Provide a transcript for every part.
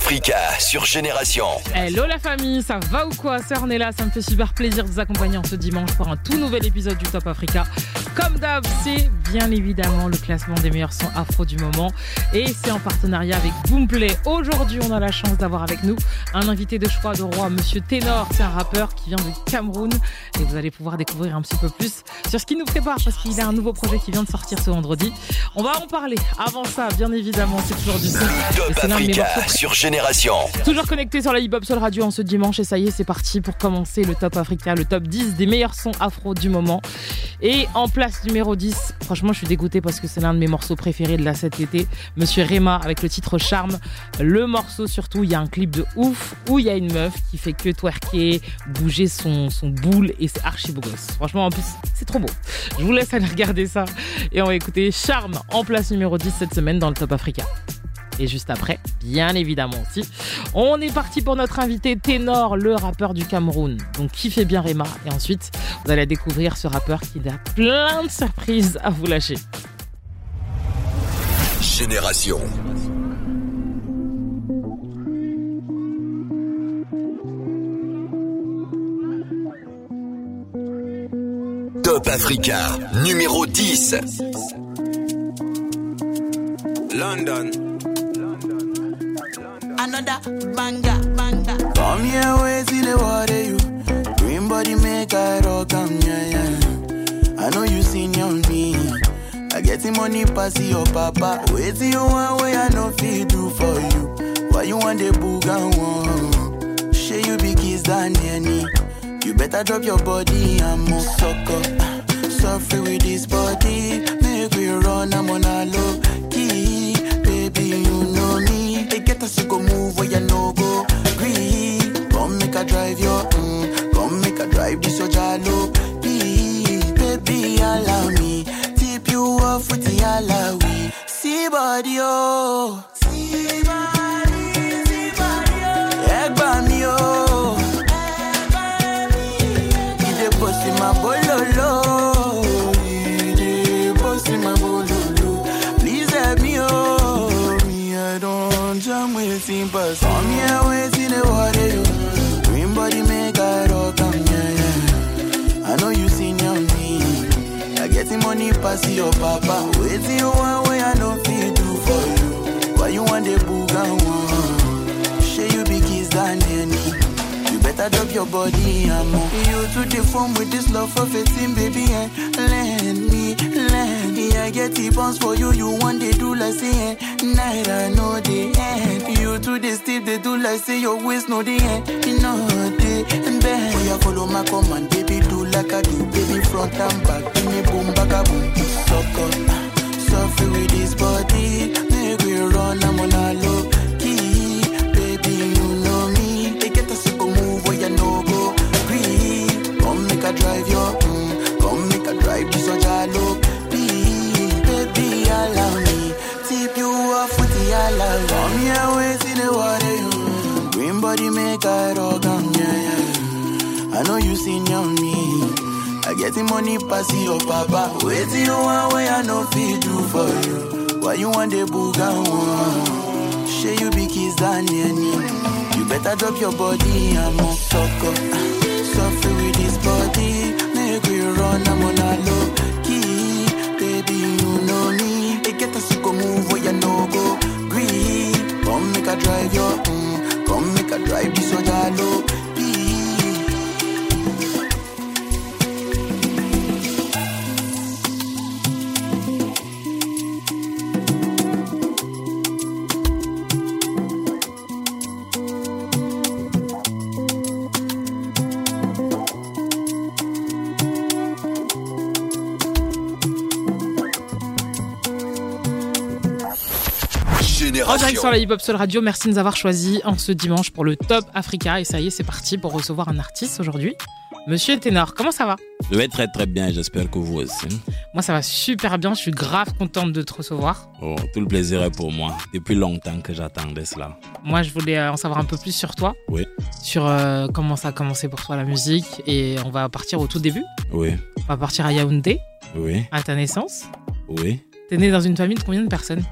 Africa sur Génération. Hello la famille, ça va ou quoi? C'est Ornella, ça me fait super plaisir de vous accompagner en ce dimanche pour un tout nouvel épisode du Top Africa. Comme d'hab, c'est bien évidemment le classement des meilleurs sons afro du moment et c'est en partenariat avec Boomplay. Aujourd'hui, on a la chance d'avoir avec nous un invité de choix de roi, Monsieur Ténor. C'est un rappeur qui vient du Cameroun et vous allez pouvoir découvrir un petit peu plus sur ce qu'il nous prépare parce qu'il a un nouveau projet qui vient de sortir ce vendredi. On va en parler. Avant ça, bien évidemment, c'est toujours du son. Top Africa sur Génération. Toujours connecté sur la hip hop Soul Radio en ce dimanche et ça y est, c'est parti pour commencer le Top Africa, le top 10 des meilleurs sons afro du moment. Et en place numéro 10, franchement, je suis dégoûté parce que c'est l'un de mes morceaux préférés de la cet été, Monsieur Rema avec le titre Charme. Le morceau surtout, il y a un clip de ouf où il y a une meuf qui fait que twerker, bouger son, son boule et c'est archi beau gosse. Franchement, en plus, c'est trop beau. Je vous laisse aller regarder ça et on va écouter Charme en place numéro 10 cette semaine dans le Top Africa. Et juste après, bien évidemment aussi, on est parti pour notre invité Ténor, le rappeur du Cameroun. Donc kiffez bien Rema. Et ensuite, vous allez découvrir ce rappeur qui a plein de surprises à vous lâcher. Génération. Top Africa, numéro 10. London. Another banger, banger. Come here, wait till the water you. Green body make I rock am, yeah, yeah. I know you seen on me. I get the money pass your papa. Wait till you want way I know fit do for you. Why you want the booga one? Share you be kiss than any. You better drop your body and move sucker. Suffer with this body, Phone with this love for 15, baby, and lend me, lend me. I get the bounce for you, you want they do like say, eh. night I know the end. You to the steep, they do like say your waist no the end. You know the bend. Oh, yeah, follow my command, baby, do like I do, baby, front and back, give me boom, back a boom, suck up. Suffer with this body, make we run, I'm on a low seen on me. I get the money pass your papa. Wait till you want way I know fit do for you. Why you want the booga one? Share you be kiss any. You better drop your body and move sucker. Suffer with this body, make we run, I'm on a low key. Baby, you know me. They get to go move where you no go. Green, come make a drive your, mm, come make a drive this your jalo. Sur la Hip Hop Soul Radio, merci de nous avoir choisis en ce dimanche pour le Top Africa. Et ça y est, c'est parti pour recevoir un artiste aujourd'hui. Monsieur Ténor, comment ça va? Je vais très très bien, j'espère que vous aussi. Moi, ça va super bien. Je suis grave contente de te recevoir. Oh, tout le plaisir est pour moi. Depuis longtemps que j'attendais cela. Moi, je voulais euh, en savoir un peu plus sur toi, Oui, sur euh, comment ça a commencé pour toi la musique. Et on va partir au tout début. oui, On va partir à Yaoundé, oui, à ta naissance. oui. T'es né dans une famille de combien de personnes?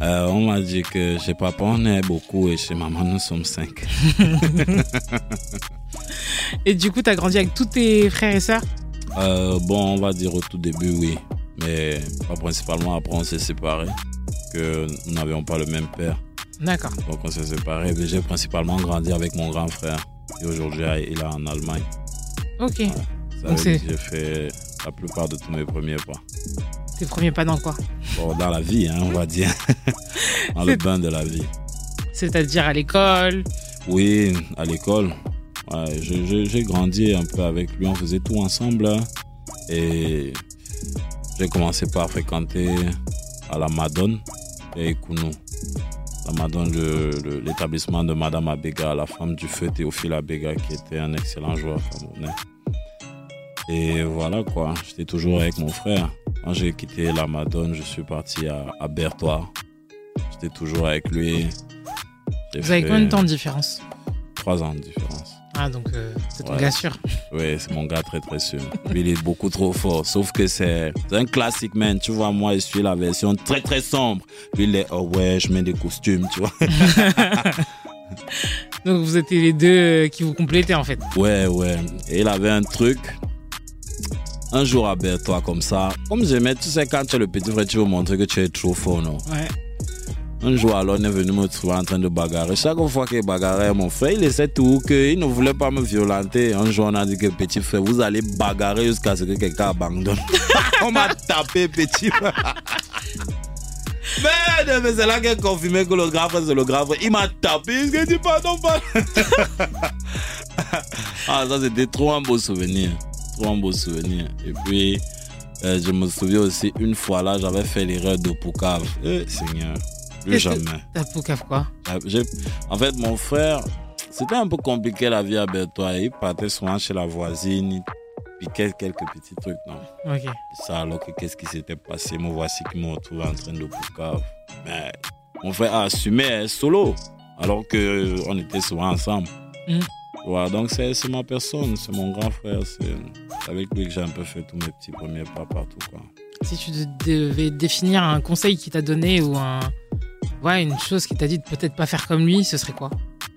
Euh, on m'a dit que chez papa, on est beaucoup et chez maman, nous sommes cinq. Et du coup, t'as grandi avec tous tes frères et sœurs? Euh, bon, on va dire au tout début, oui. Mais pas principalement. Après, on s'est séparés. Que nous n'avions pas le même père. D'accord. Donc, on s'est séparés. J'ai principalement grandi avec mon grand frère. Et aujourd'hui, il est en Allemagne. Ok. Ça Donc j'ai fait la plupart de tous mes premiers pas. Tes premiers pas dans quoi Bon, dans la vie, hein, on va dire. dans le bain de la vie. C'est-à-dire à l'école Oui, à l'école. Ouais, j'ai grandi un peu avec lui. On faisait tout ensemble. hein. Et j'ai commencé par fréquenter à la Madone et Kounou. La Madone, le- l'établissement de Madame Abega, la femme du feu Théophile Abega, qui était un excellent joueur camerounais. Et voilà quoi, j'étais toujours avec mon frère. Quand j'ai quitté la Madone, je suis parti à, à Berthois. J'étais toujours avec lui. J'ai Vous avez combien de temps de différence Trois ans de différence. Ah, donc euh, c'est ton Ouais. gars sûr. Oui, c'est mon gars très très sûr. Lui, il est beaucoup trop fort. Sauf que c'est un classique, man. Tu vois, moi, je suis la version très très sombre. Lui, il est, oh ouais, je mets des costumes, tu vois. Donc vous étiez les deux qui vous complétaient en fait. Ouais, ouais. Et il avait un truc. Un jour à Berthois, comme ça. Comme j'aimais, tu sais, quand tu es le petit frère, tu veux montrer que tu es trop fort, non? Ouais. Un jour, alors, on est venu me trouver en train de bagarrer. Chaque fois qu'il bagarrait, mon frère, il essaie tout, qu'il ne voulait pas me violenter. Un jour, on a dit que petit frère, vous allez bagarrer jusqu'à ce que quelqu'un abandonne. on m'a tapé, petit frère. Mais, mais c'est là qu'il a confirmé que le grand frère, c'est le grand frère. Il m'a tapé. Il dit pardon, pardon. ah, ça, c'était trop un beau souvenir. Trop un beau souvenir. Et puis, euh, je me souviens aussi, une fois là, j'avais fait l'erreur de Poucave. Eh, Seigneur, plus jamais. T'as poucave quoi? Euh, j'ai- En fait, mon frère, c'était un peu compliqué la vie à Bertois. Il partait souvent chez la voisine, il piquait quelques petits trucs, non? Ok. Ça, alors que qu'est-ce qui s'était passé? Me voici qui me retrouve en train de Poucave. Mais mon frère a assumé hein, solo, alors qu'on était souvent ensemble. Mhm. Voilà, donc c'est ma personne, c'est mon grand frère. C'est avec lui que j'ai un peu fait tous mes petits premiers pas partout. Quoi. Si tu de- devais définir un conseil qu'il t'a donné ou un. Ouais, une chose qu'il t'a dit de peut-être pas faire comme lui, ce serait quoi?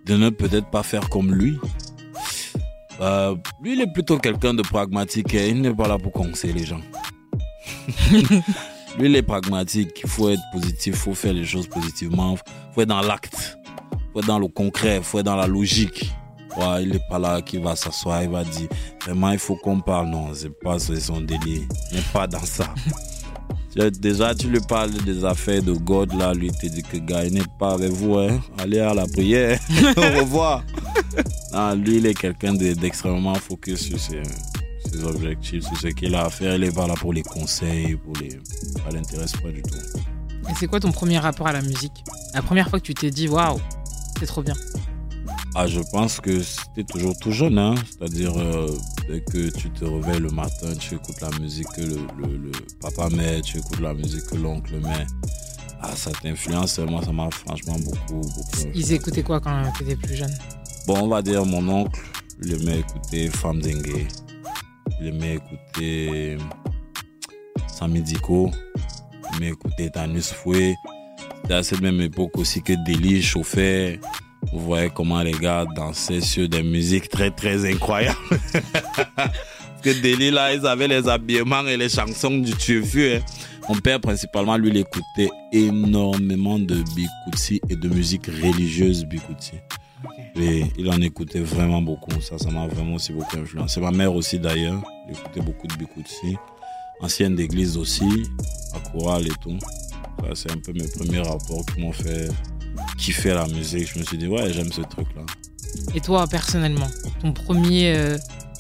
De ne peut-être pas faire comme lui? Euh, lui, il est plutôt quelqu'un de pragmatique. et Il n'est pas là pour conseiller les gens. lui, il est pragmatique. Il faut être positif, il faut faire les choses positivement. Il faut être dans l'acte, il faut être dans le concret, il faut être dans la logique. Ouais, il n'est pas là qui va s'asseoir, il va dire vraiment il faut qu'on parle. Non, c'est pas son délire. Il n'est pas dans ça. Déjà, tu lui parles des affaires de God, là, lui, il te dit que gars, il n'est pas avec vous, hein. Allez à la prière. Au revoir. Ah, lui, il est quelqu'un de- d'extrêmement focus sur ses, ses objectifs, sur ce qu'il a à faire. Il est pas là pour les conseils, pour les. Ça l'intéresse pas du tout. Et c'est quoi ton premier rapport à la musique? La première fois que tu t'es dit waouh, c'est trop bien. Ah, je pense que c'était toujours tout jeune, hein. C'est-à-dire, euh, dès que tu te réveilles le matin, tu écoutes la musique que le, le- le papa met, tu écoutes la musique que l'oncle met. Ah, ça t'influence. Moi, ça m'a franchement beaucoup, beaucoup. Ils écoutaient quoi quand t'étais plus jeune? Bon, on va dire mon oncle, il aimait écouter Femme Dengue. Il aimait écouter Sami Diko. Il aimait écouter Tanus Foué. C'était à cette même époque aussi que Deli chauffait. Vous voyez comment les gars dansaient sur des musiques très très incroyables. Parce que Deli là, ils avaient les habillements et les chansons du Tuefu. Hein. Mon père principalement, lui, il écoutait énormément de Bikutsi et de musique religieuse Bikutsi. Et il en écoutait vraiment beaucoup. Ça, ça m'a vraiment aussi beaucoup influencé. Ma mère aussi, d'ailleurs, elle écoutait beaucoup de Bikutsi. Ancienne d'église aussi, à chorale et tout. Ça, c'est un peu mes premiers rapports qui m'ont fait kiffer la musique. Je me suis dit, ouais, j'aime ce truc-là. Et toi, personnellement, ton premier euh,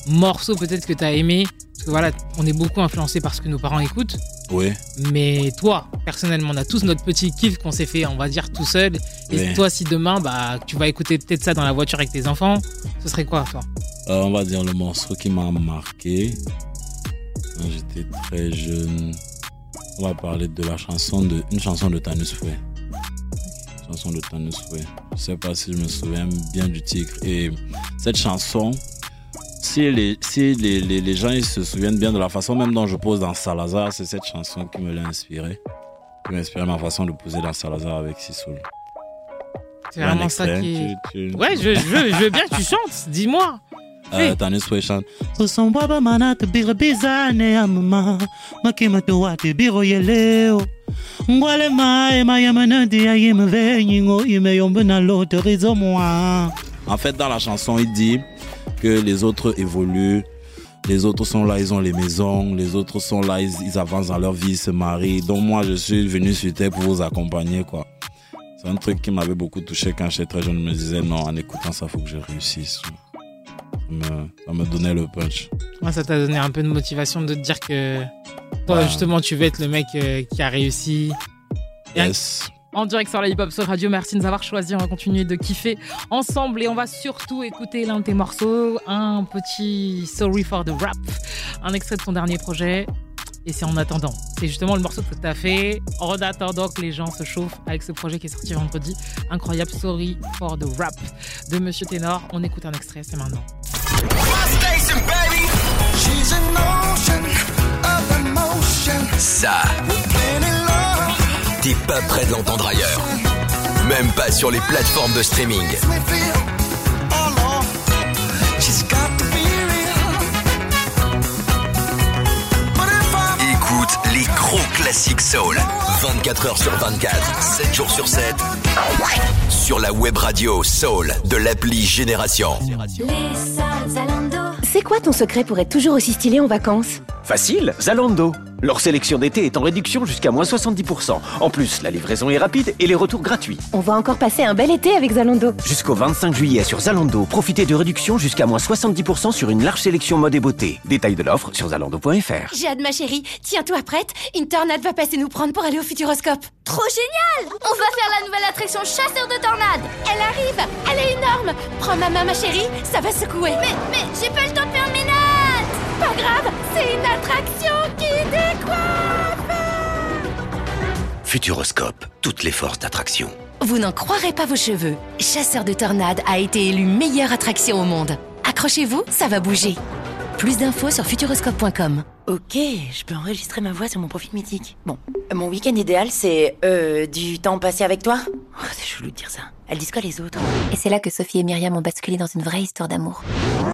morceau peut-être que t'as aimé? Parce que voilà, on est beaucoup influencé par ce que nos parents écoutent. Oui. Mais toi, personnellement, on a tous notre petit kiff qu'on s'est fait, on va dire, tout seul. Et Oui. toi, si demain, bah, tu vas écouter peut-être ça dans la voiture avec tes enfants, ce serait quoi, toi? Euh, on va dire le morceau qui m'a marqué quand j'étais très jeune. On va parler de la chanson de une chanson de Tanus Fouet. Chanson de Tanus Fouet. Je sais pas si je me souviens bien du titre. Et cette chanson, si les, si les, les, les gens ils se souviennent bien de la façon même dont je pose dans Salazar, c'est cette chanson qui me l'a inspiré. qui m'a inspiré ma façon de poser dans Salazar avec Sissoul. C'est vraiment ça qui est. tu- tu- Ouais, je, je veux, je veux bien que tu chantes. Dis-moi. Tanis Sway chante. Usombaba manate biro bizane ya mama Makima tu wate biro yeleo Ngwale mae maya manandi ya yime venyingo Ime yombe na lote rizo moi En fait, dans la chanson, il dit que les autres évoluent. Les autres sont là, ils ont les maisons. Les autres sont là, ils, ils avancent dans leur vie, ils se marient. Donc moi, je suis venu sur Terre pour vous accompagner, quoi. C'est un truc qui m'avait beaucoup touché quand j'étais très jeune. Je me disais, non, en écoutant ça, faut que je réussisse. Me, ça me donnait le punch. Moi, ça t'a donné un peu de motivation de te dire que toi, Ouais. justement, tu veux être le mec euh, qui a réussi. Yes. En direct sur la Hip Hop Soul Radio, merci de nous avoir choisi. On va continuer de kiffer ensemble et on va surtout écouter l'un de tes morceaux, un petit Sorry for the Rap, un extrait de ton dernier projet. Et c'est en attendant. C'est justement le morceau que tu as fait en attendant que les gens se chauffent avec ce projet qui est sorti vendredi. Incroyable Sorry for the Rap de Monsieur Ténor. On écoute un extrait, c'est maintenant. Ça, t'es pas prêt de l'entendre ailleurs. Même pas sur les plateformes de streaming. Gros classiques soul. 24 heures sur 24, 7 jours sur 7. Sur la web radio Soul de l'appli Génération. C'est quoi ton secret pour être toujours aussi stylé en vacances? Facile, Zalando. Leur sélection d'été est en réduction jusqu'à moins 70%. En plus, la livraison est rapide et les retours gratuits. On va encore passer un bel été avec Zalando. Jusqu'au 25 juillet sur Zalando, profitez de réductions jusqu'à moins 70% sur une large sélection mode et beauté. Détail de l'offre sur zalando.fr. J'ai hâte ma chérie, tiens-toi prête, une tornade va passer nous prendre pour aller au Futuroscope. Trop génial On va faire la nouvelle attraction chasseur de tornades Elle arrive Elle est énorme Prends ma main ma chérie, ça va secouer. Mais, mais, j'ai pas le temps de faire mes notes Pas grave, c'est une attraction qui décoiffe Futuroscope, toutes les forces d'attraction. Vous n'en croirez pas vos cheveux. Chasseur de tornades a été élu meilleure attraction au monde. Accrochez-vous, ça va bouger. Plus d'infos sur futuroscope.com. Ok, je peux enregistrer ma voix sur mon profil mythique. Bon, mon week-end idéal, c'est euh, du temps passé avec toi. Oh, c'est chelou de dire ça. Elles disent quoi les autres Et c'est là que Sophie et Myriam ont basculé dans une vraie histoire d'amour.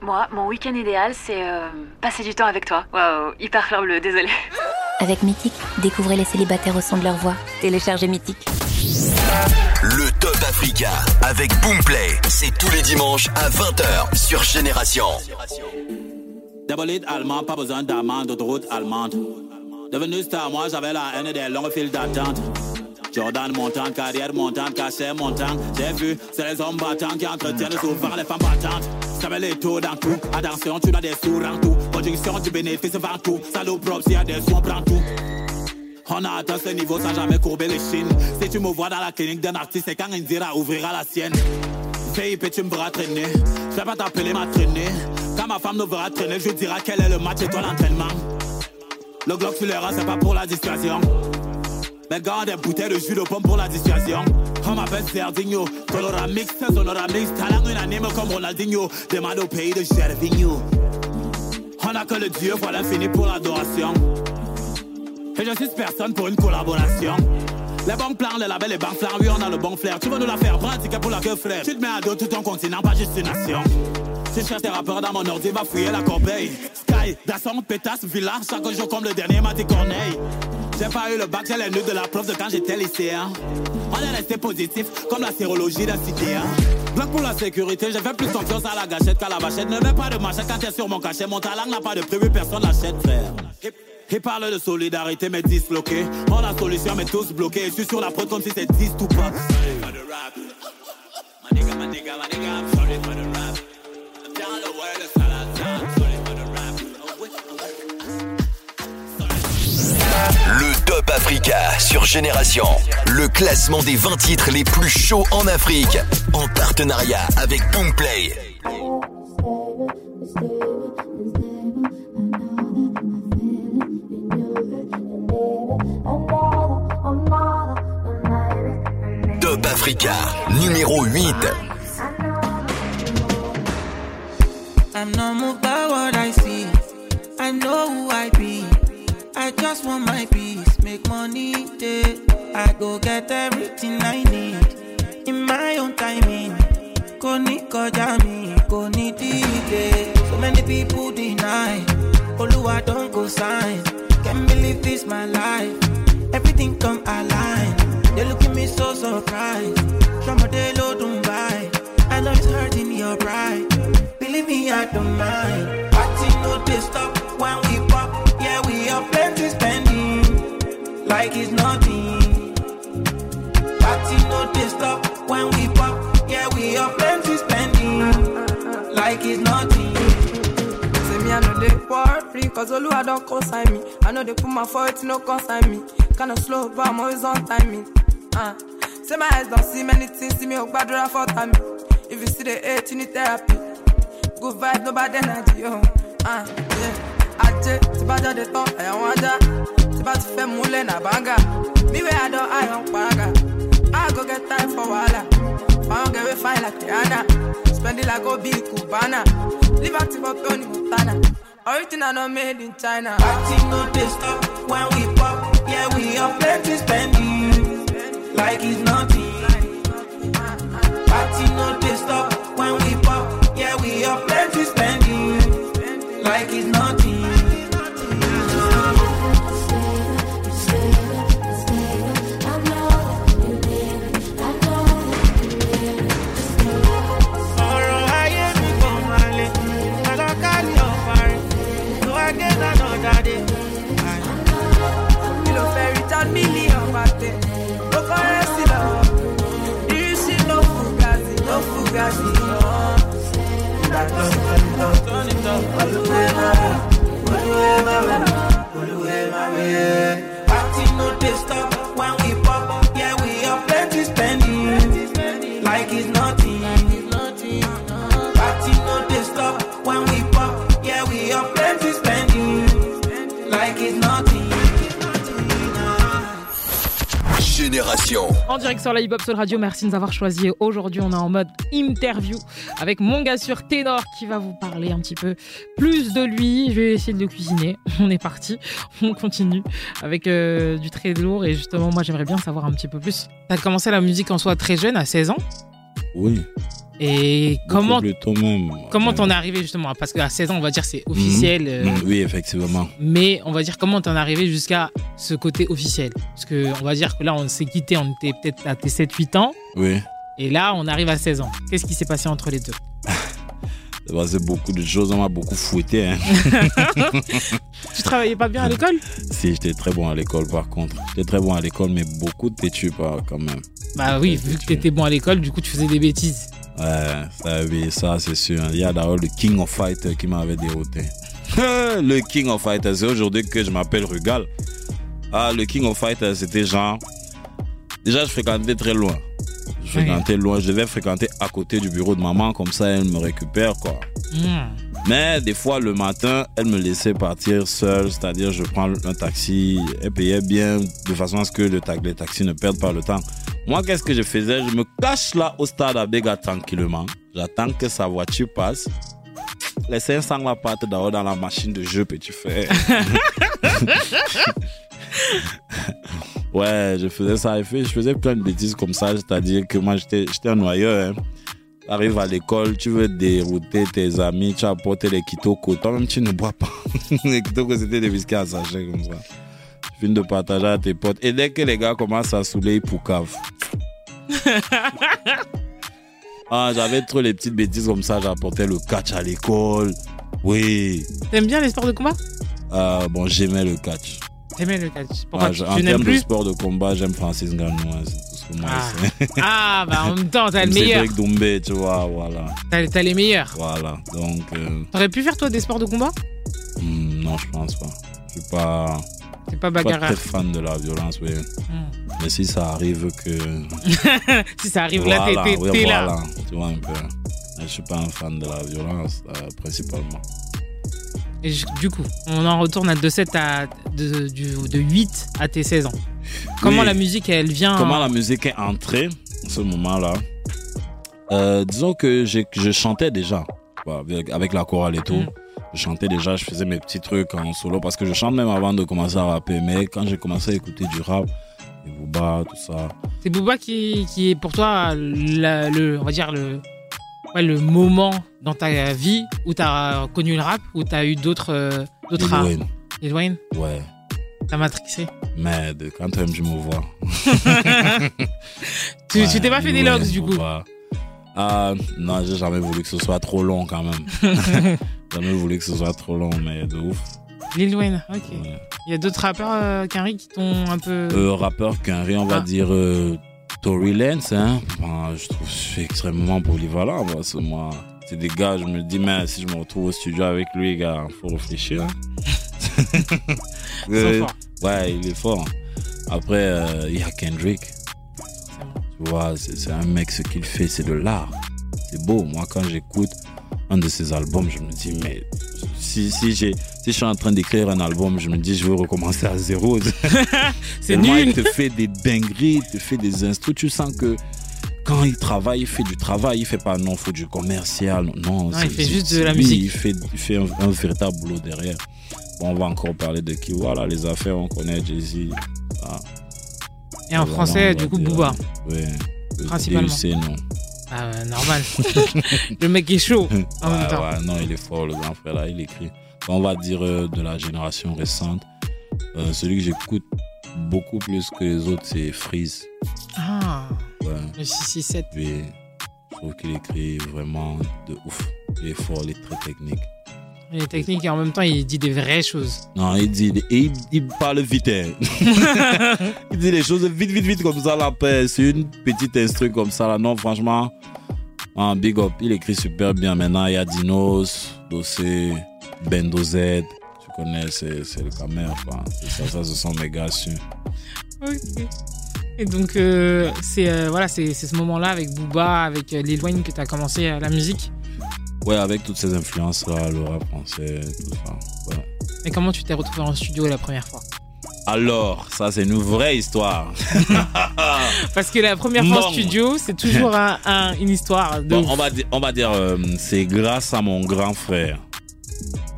Moi, mon week-end idéal, c'est euh, passer du temps avec toi. Waouh, hyper fleur bleue, désolée. Avec Mythique, découvrez les célibataires au son de leur voix. Téléchargez Mythique. Le Top Africa avec Boomplay, c'est tous les dimanches à 20h sur Génération. Hit allemand, pas besoin d'amende, d'autoroute allemande. Devenu star, moi j'avais la haine des longues files d'attente. Jordan montant, carrière montante, cachet montant. J'ai vu, c'est les hommes battants qui entretiennent souvent les femmes battantes. Met les taux dans tout. Attention, tu dois des sous en tout. Production du bénéfice vend tout. Salaud propre, s'il y a des sous, on prend tout. On a atteint ce niveau sans jamais courber les chines. Si tu me vois dans la clinique d'un artiste, c'est quand Indira ouvrira la sienne. VIP, tu me verras traîner. Je vais pas t'appeler ma traînée. Ma femme nous verra traîner, je dirai quel est le match et toi l'entraînement. Le Glock sur les c'est pas pour la dissuasion. Mais garde des bouteilles de jus de pomme pour la dissuasion. On m'appelle Zerdinho, Colora Mix, Sonora Mix, talent unanime comme Ronaldinho. Demande au pays de Gervinho. On a que le Dieu, voilà fini pour l'adoration. Et je suis personne pour une collaboration. Les bons plans, les labels, les banques flancs, oui, on a le bon flair. Tu veux nous la faire, prends un pour la queue frère. Tu te mets à dos tout ton continent, pas juste une nation. Si je cherche rappeurs dans mon ordi, va fouiller la corbeille. Sky, Dasson, Pétasse, Villa, chaque jour comme le dernier m'a dit Corneille. J'ai pas eu le bac, j'ai les nœuds de la prof de quand j'étais lycéen. On est resté positif, comme la sérologie d'un citoyen. Blague pour la sécurité, j'ai fait plus confiance à la gâchette qu'à la vachette. Ne mets pas de machin quand t'es sur mon cachet. Mon talent n'a pas de prévu, personne l'achète, frère. Il parle de solidarité, mais disloqué. On a solution, mais tous bloqués. Je suis sur la prod comme si c'est 10 tout pas. Le Top Africa sur Génération. Le classement des 20 titres les plus chauds en Afrique. En partenariat avec Boomplay. Top Africa, numéro 8. I'm not moved by what I see. I know who I be. I just want my peace, make money, day. I go get everything I need in my own timing. Kò ní kọjá mi, kò ní dìde. So many people deny. Oluwa don go sign. Can't believe this my life. Everything come align. They look at me so surprised. Somebody low don't buy. I know it's hurting your pride. Believe me, I don't mind. Party no they stop like it's nothing. Party no they stop when we pop. Yeah, we are plenty spending like it's nothing. Say me, I know they worry, cause all who I don't consign me. I know they put my foot, no consign me. Kinda slow, but I'm always on timing. Uh. Say my eyes don't see many things, see me oh, gbadura for time. If you see the hate, you need therapy. Good vibe, no bad energy, oh. Uh, yeah. Tí bá jáde tán, ẹ̀yà wọn ajá. Tí bá ti múlẹ̀ nà bánga. Where I don't eye on paraga. I go get time for wahala. Found get we fine like Rihanna. Spend it like Obi Cubana. Live active for Tony Montana. Original not made in China. Party no stop when we pop. Yeah, we are plenty spending like it's nothing. Party no they up, turn it up. What do we En direct la Hip Hop Soul Radio, merci de nous avoir choisi. Aujourd'hui, on est en mode interview avec mon gars sur Ténor qui va vous parler un petit peu plus de lui. Je vais essayer de le cuisiner. On est parti. On continue avec euh, du très lourd. Et justement, moi, j'aimerais bien savoir un petit peu plus. Tu as commencé la musique en soi très jeune, à 16 ans? Oui. Et comment même. comment t'en es arrivé justement? Parce qu'à 16 ans, on va dire c'est officiel. Mhm. euh, Oui, effectivement. Mais on va dire comment t'en es arrivé jusqu'à ce côté officiel? Parce que on va dire que là, on s'est quitté, on était peut-être à tes 7-8 ans. Oui. Et là, on arrive à 16 ans. Qu'est-ce qui s'est passé entre les deux? C'est beaucoup de choses, on m'a beaucoup fouetté. hein. Tu travaillais pas bien à l'école? Si, j'étais très bon à l'école par contre. J'étais très bon à l'école, mais beaucoup de têtu pas quand même. Bah oui, vu que t'étais bon à l'école, du coup, tu faisais des bêtises. Ouais, ça, oui, ça c'est sûr. Il y a d'ailleurs le King of Fighter qui m'avait dérouté. le King of Fighter, c'est aujourd'hui que je m'appelle Rugal. Ah, le King of Fighter, c'était genre. Déjà, je fréquentais très loin. Je fréquentais loin, je devais fréquenter à côté du bureau de maman, comme ça elle me récupère, quoi. Hmm. Mais des fois, le matin, elle me laissait partir seule, c'est-à-dire je prends un taxi, elle payait bien de façon à ce que le ta- les taxis ne perdent pas le temps. Moi, qu'est-ce que je faisais? Je me cache là au stade à Béga tranquillement. J'attends que sa voiture passe. Les 500 là partent d'abord dans la machine de jeu, petit frère. ouais, je faisais ça. Je faisais plein de bêtises comme ça, c'est-à-dire que moi, j'étais j'étais un noyeur. Hein. Arrive à l'école, tu veux dérouter tes amis, tu apportes les kitoko. Toi-même, tu ne bois pas. les kitoko, c'était des biscuits à sachet comme ça. Tu finis de partager à tes potes. Et dès que les gars commencent à saouler, ils poucavent. Ah, j'avais trop les petites bêtises comme ça. J'apportais le catch à l'école. Oui. T'aimes bien les sports de combat? Euh, bon, j'aimais le catch. T'aimais le catch Pourquoi Ah, tu, en termes de sport de combat, j'aime Francis Ganois. Moi Ah. Ah, bah en même temps, t'as le meilleur. Cédric Doumbé, tu vois, voilà. T'as les meilleurs. Voilà. Donc, euh, T'aurais pu faire toi des sports de combat? hmm, non, je pense pas. Je suis pas. T'es pas je suis bagarreur. très fan de la violence, oui. Hmm. Mais si ça arrive que. si ça arrive là, t'es- Voilà, oui, là. voilà, Tu vois un peu. Je suis pas un fan de la violence, euh, principalement. Et je- du coup, on en retourne à de 7 à de, du- de 8 à tes 16 ans. Comment Oui. la musique elle vient Comment en- la musique est entrée à ce moment-là Euh, Disons que je chantais déjà avec, avec la chorale et tout. Je chantais déjà, je faisais mes petits trucs en solo parce que je chante même avant de commencer à rapper. Mais quand j'ai commencé à écouter du rap, Et Booba, tout ça. C'est Booba qui, qui est pour toi la- le, on va dire le, ouais, le moment dans ta vie où tu as connu le rap, où tu as eu d'autres euh, d'autres Lil. Wayne. Lil Wayne? Ouais. T'as matrixé. Mais de- quand tu aimes, je me vois. Tu- t'es pas fait des logs, du coup? Ah, non, j'ai jamais voulu que ce soit trop long quand même. jamais voulu que ce soit trop long, mais de ouf. Lil Wayne, ok. Il y a d'autres rappeurs, euh, qui t'ont un peu. Euh, rappeur qu'un on va Ah. dire euh, Tory Lanez, hein. Ben, je trouve que je suis extrêmement polyvalent. Moi, c'est moi. C'est des gars, je me dis, mais si je me retrouve au studio avec lui, gars, faut réfléchir. Euh, ouais, il est fort. Après, euh, il y a Kendrick. Tu vois, c'est un mec, ce qu'il fait, c'est de l'art. C'est beau. Moi, quand j'écoute un de ses albums, je me dis, mais si, si, si je suis en train d'écrire un album, je me dis, je veux recommencer à zéro. C'est nul. Il te fait des dingueries, il te fait des instrus. Tu sens que quand il travaille, il fait du travail. Il fait pas non, faut du commercial. Non, il fait juste de la musique. Il fait, il fait un, un véritable boulot derrière. Bon, on va encore parler de qui Voilà, les affaires, on connaît Jay-Z. Ah. Et en Voilà, français, du coup, dire, Booba. Ouais. Principalement. DUC, non. Ah, normal. le mec est chaud en ouais, même temps. ouais, non, il est fort, le grand frère là, il écrit. On va dire euh, de la génération récente. euh, celui que j'écoute beaucoup plus que les autres, c'est Freeze. Ah, Ouais. le 667. Puis, je trouve qu'il écrit vraiment de ouf. Il est fort, il est très technique. Il est technique et en même temps, il dit des vraies choses. Non, il dit, il, il parle vite. hein. il dit les choses vite, vite, vite comme ça. Là, après, c'est une petite instru comme ça. Là. Non, franchement, ah, big up. Il écrit super bien. Maintenant, il y a Dinos, Dossé, Bendo Z. Tu connais, c'est c'est le caméra. quoi. Ça, ça, ce sont mes gars sûrs. Ok. Et donc, euh, c'est euh, voilà, c'est c'est ce moment-là avec Booba, avec euh, que tu as commencé euh, la musique. Ouais, avec toutes ces influences-là, le rap français, tout ça. Et comment tu t'es retrouvé en studio la première fois? Alors, ça, c'est une vraie histoire. Parce que la première fois en studio, c'est toujours un- un- une histoire de. Bon, on va dire, on va dire euh, c'est grâce à mon grand frère.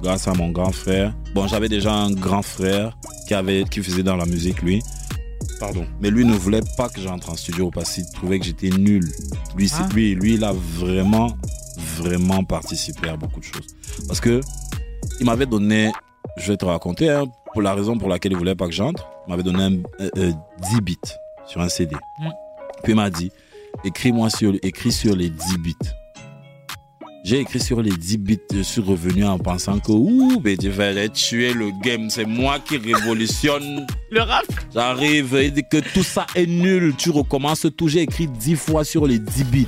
Grâce à mon grand frère. Bon, j'avais déjà un grand frère qui, avait, qui faisait dans la musique, lui. Pardon. Mais lui ne voulait pas que j'entre en studio parce qu'il trouvait que j'étais nul. Lui, Ah. lui, lui, il a vraiment, vraiment participé à beaucoup de choses. Parce que il m'avait donné, je vais te raconter, hein, pour la raison pour laquelle il voulait pas que j'entre, il m'avait donné un, euh, euh, 10 bits sur un CD. Puis il m'a dit, écris-moi sur, écris sur les 10 bits. J'ai écrit sur les 10 bits, je suis revenu en pensant que, ouh, mais tu vas tuer le game, c'est moi qui révolutionne. le rap J'arrive, il dit que tout ça est nul, tu recommences tout. J'ai écrit 10 fois sur les 10 bits.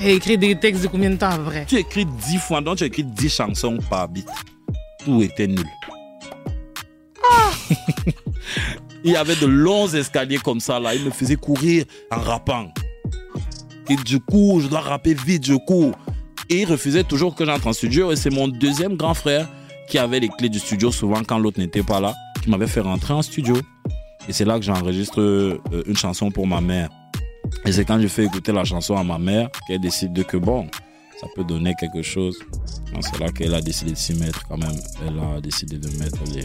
Et écrit des textes de combien de temps après Tu écris 10 fois, donc tu écris 10 chansons par bit. Tout était nul. Il y avait de longs escaliers comme ça là. Il me faisait courir en rappant. Et du coup, je dois rapper vite, je cours. Et il refusait toujours que j'entre en studio. Et c'est mon deuxième grand frère qui avait les clés du studio souvent quand l'autre n'était pas là, qui m'avait fait rentrer en studio. Et c'est là que j'enregistre euh, une chanson pour ma mère. Et c'est quand je fais écouter la chanson à ma mère qu'elle décide de que bon, ça peut donner quelque chose. C'est là qu'elle a décidé de s'y mettre quand même. Elle a décidé de mettre les,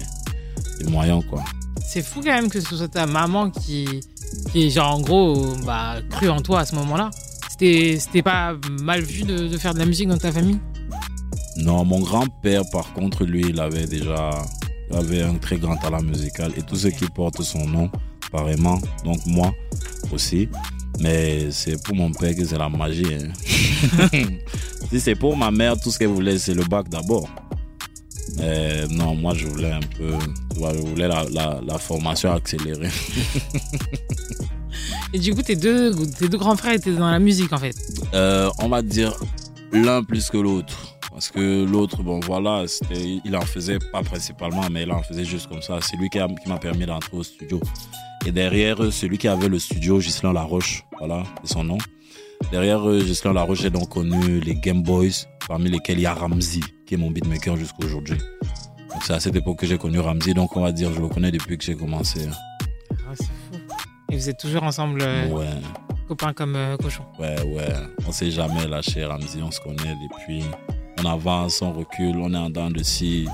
les moyens quoi. C'est fou quand même que ce soit ta maman qui, qui genre en gros, bah, cru en toi à ce moment-là. C'était pas mal vu de, de faire de la musique dans ta famille? Non, mon grand-père, par contre, lui, il avait déjà il avait un très grand talent musical et tous ceux qui portent son nom, pareillement. Donc moi aussi. Mais c'est pour mon père que c'est la magie. hein. si c'est pour ma mère, tout ce qu'elle voulait, c'est le bac d'abord. Mais non, moi, je voulais un peu, je voulais la, la- la formation accélérée. Et du coup, tes deux, tes deux grands frères étaient dans la musique en fait? Euh, on va dire l'un plus que l'autre. Parce que l'autre, bon voilà, il en faisait pas principalement, mais il en faisait juste comme ça. C'est lui qui m'a permis d'entrer au studio. Et derrière, celui qui avait le studio, Gislain Laroche, voilà, c'est son nom. Derrière eux, Gislain Laroche, j'ai donc connu les Game Boys, parmi lesquels il y a Ramsey, qui est mon beatmaker jusqu'à aujourd'hui. Donc c'est à cette époque que j'ai connu Ramsey, donc on va dire, je le connais depuis que j'ai commencé. Ah, c'est fou. Et vous êtes toujours ensemble, euh, Ouais. copains comme euh, cochons. Ouais, ouais. On s'est jamais lâché, Ramsey. On se connaît depuis. On avance, on recule, on est en dents de scie.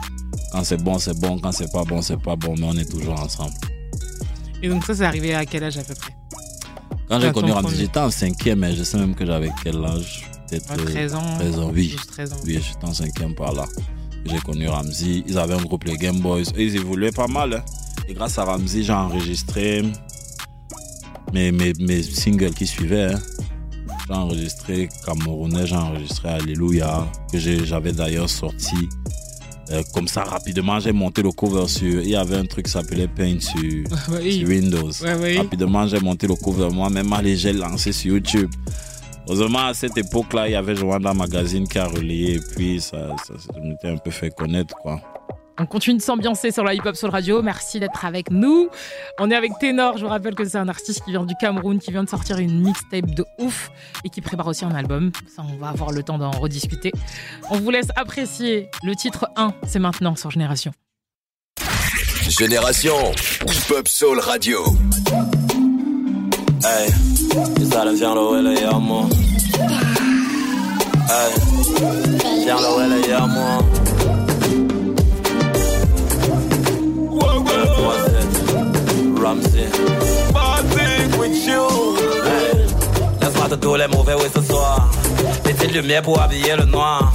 Quand c'est bon, c'est bon. Quand c'est pas bon, c'est pas bon. Mais on est toujours ensemble. Et donc ça, c'est arrivé à quel âge à peu près? Quand j'ai connu Ramsey, j'étais en cinquième, mais je sais même que j'avais quel âge? Peut-être Ouais, 13 ans, euh, 13 ans, oui. 12, 13 ans. Oui, j'étais en cinquième par là. J'ai connu Ramsey. Ils avaient un groupe, les Game Boys. Et ils évoluaient pas mal. hein. Et grâce à Ramsey, j'ai enregistré mes, mes, mes singles qui suivaient. hein. J'ai enregistré Camerounais, j'ai enregistré Alléluia, que j'avais d'ailleurs sorti. Euh, comme ça, rapidement, j'ai monté le cover sur. Il y avait un truc qui s'appelait Paint sur, Oui. sur Windows. Oui. Rapidement, j'ai monté le cover moi-même. Allez, j'ai lancé sur YouTube. Heureusement, à cette époque-là, il y avait Joanda Magazine qui a relayé et puis ça, ça, ça m'était un peu fait connaître, quoi. On continue de s'ambiancer sur la Hip Hop Soul Radio. Merci d'être avec nous. On est avec Ténor. Je vous rappelle que c'est un artiste qui vient du Cameroun, qui vient de sortir une mixtape de ouf et qui prépare aussi un album. Ça, on va avoir le temps d'en rediscuter. On vous laisse apprécier le titre 1. C'est maintenant sur Génération. Génération Hip Hop Soul Radio. Ey, ça Ramsey. with you. Hey, laisse-moi te tous les mauvais oui ce soir. Des petites lumières pour habiller le noir.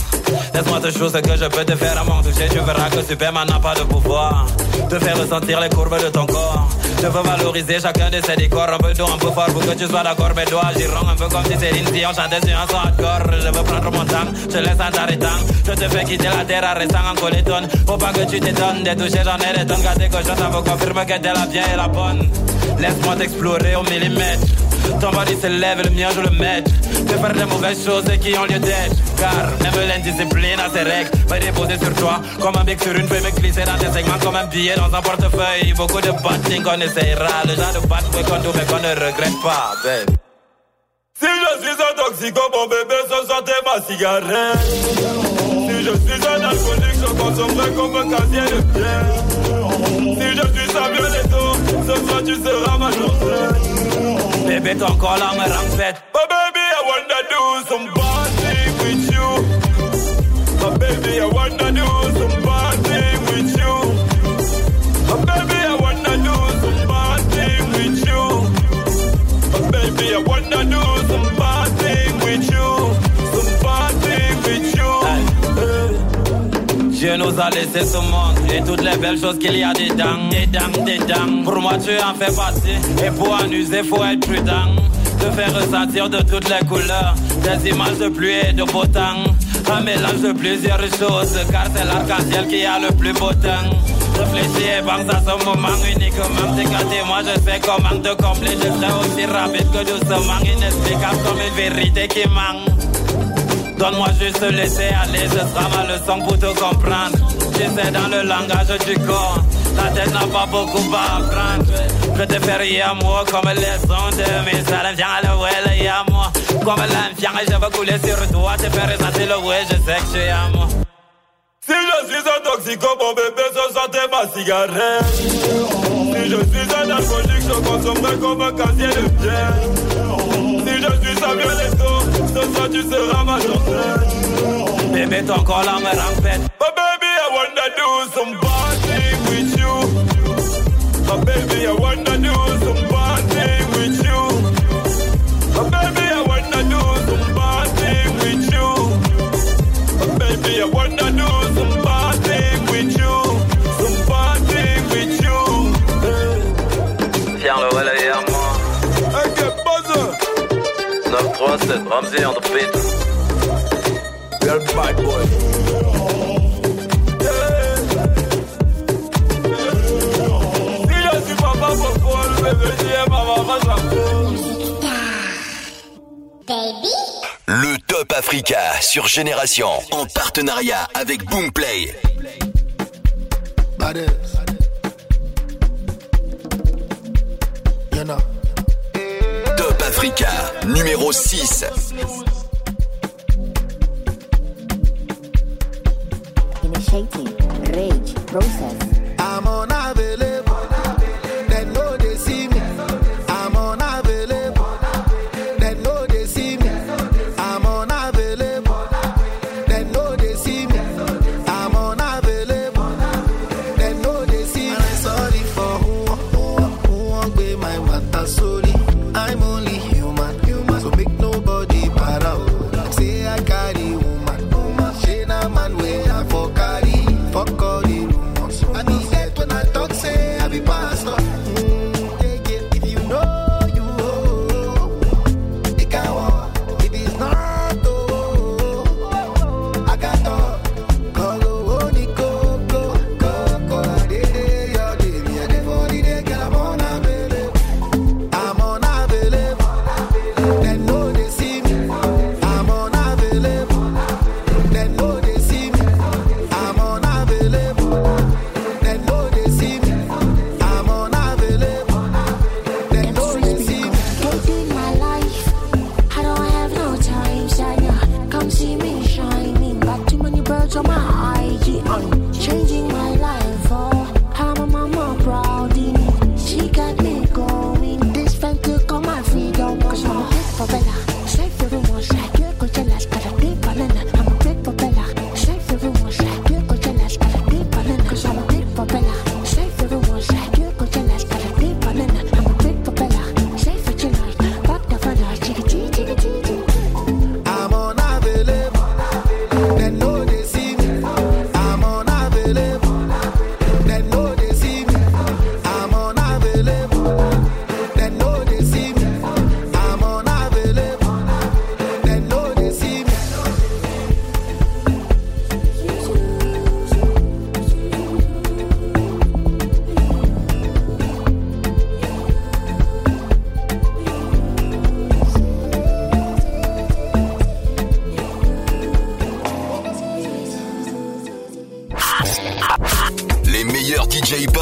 Laisse-moi te chose que je peux te faire à mon toucher. Tu verras que Superman n'a pas de pouvoir. Te faire ressentir les courbes de ton corps. Je veux valoriser chacun de ces décors. Un peu d'eau, un peu fort pour que tu sois d'accord. Mes doigts giront un peu comme si Céline Dion chantait sur un son hardcore. Je veux prendre mon temps, je laisse un t'arrêtant. Je te fais quitter la terre en restant en colétone. Faut pas que tu t'étonnes des toucher, j'en ai des tonnes. Gâté que je ça me confirme que t'es la bien et la bonne. Laisse-moi t'explorer au millimètre. Ton body se lève, le mien je le maître. De faire des mauvaises choses qui ont lieu d'être. Car même l'indiscipline a ses règles. Va déposer sur toi comme un bec sur une feuille. Me glisser dans tes segments comme un billet dans un portefeuille. Beaucoup de batting qu'on essayera. Le genre de bat qu'on mais qu'on ne regrette pas, babe. Si je suis un toxico, mon bébé, soir t'es ma cigarette. Si je suis un alcoolique, je consommerai comme un casier de pierre. Si je suis Samuel Eto'o, ce soir tu seras ma chanteuse. Bébé, ton corps là me rend bête. Oh baby, I wanna do some party with you. Oh baby, I wanna Dieu nous a laissé ce monde et toutes les belles choses qu'il y a dedans, dedans, dedans. Pour moi, tu en fais partie et pour en user, faut être prudent. Te faire ressentir de toutes les couleurs, des images de pluie et de beau temps. Un mélange de plusieurs choses, car c'est l'arc-en-ciel qui a le plus beau temps. Réfléchis et pense à ce moment uniquement t'éclater. Moi, je sais comment te combler. Je serai aussi rapide que doucement, inexplicable comme une vérité qui manque. Donne-moi juste laisser aller, ce sera ma leçon pour te comprendre. J'essaie dans le langage du corps, la tête n'a pas beaucoup à apprendre. Je te à moi comme les ondes, mais ça vient à le ouais, à moi. Comme l'infirme, je veux couler sur toi, te faire ressentir le ouais, je sais que tu es à moi. Si je suis un toxico, mon bébé, soir t'es ma cigarette. Si je suis un alcoolique, je consommerai comme un casier de pierre. Si je suis Samuel Eto'o, ce soir tu seras ma chanteuse. Bébé, ton corps là me rend bête. Oh baby, I wanna do some party with you. Oh baby, I wanna do some party with you. Oh baby, I wanna do some party with you. Oh baby, I wanna 937, Ramsey on the beat. Real bad boy. Si je suis papa pour le Top Africa sur Génération en partenariat avec Boomplay. Africa numéro 6. Initiating rage process. I'm unavailable.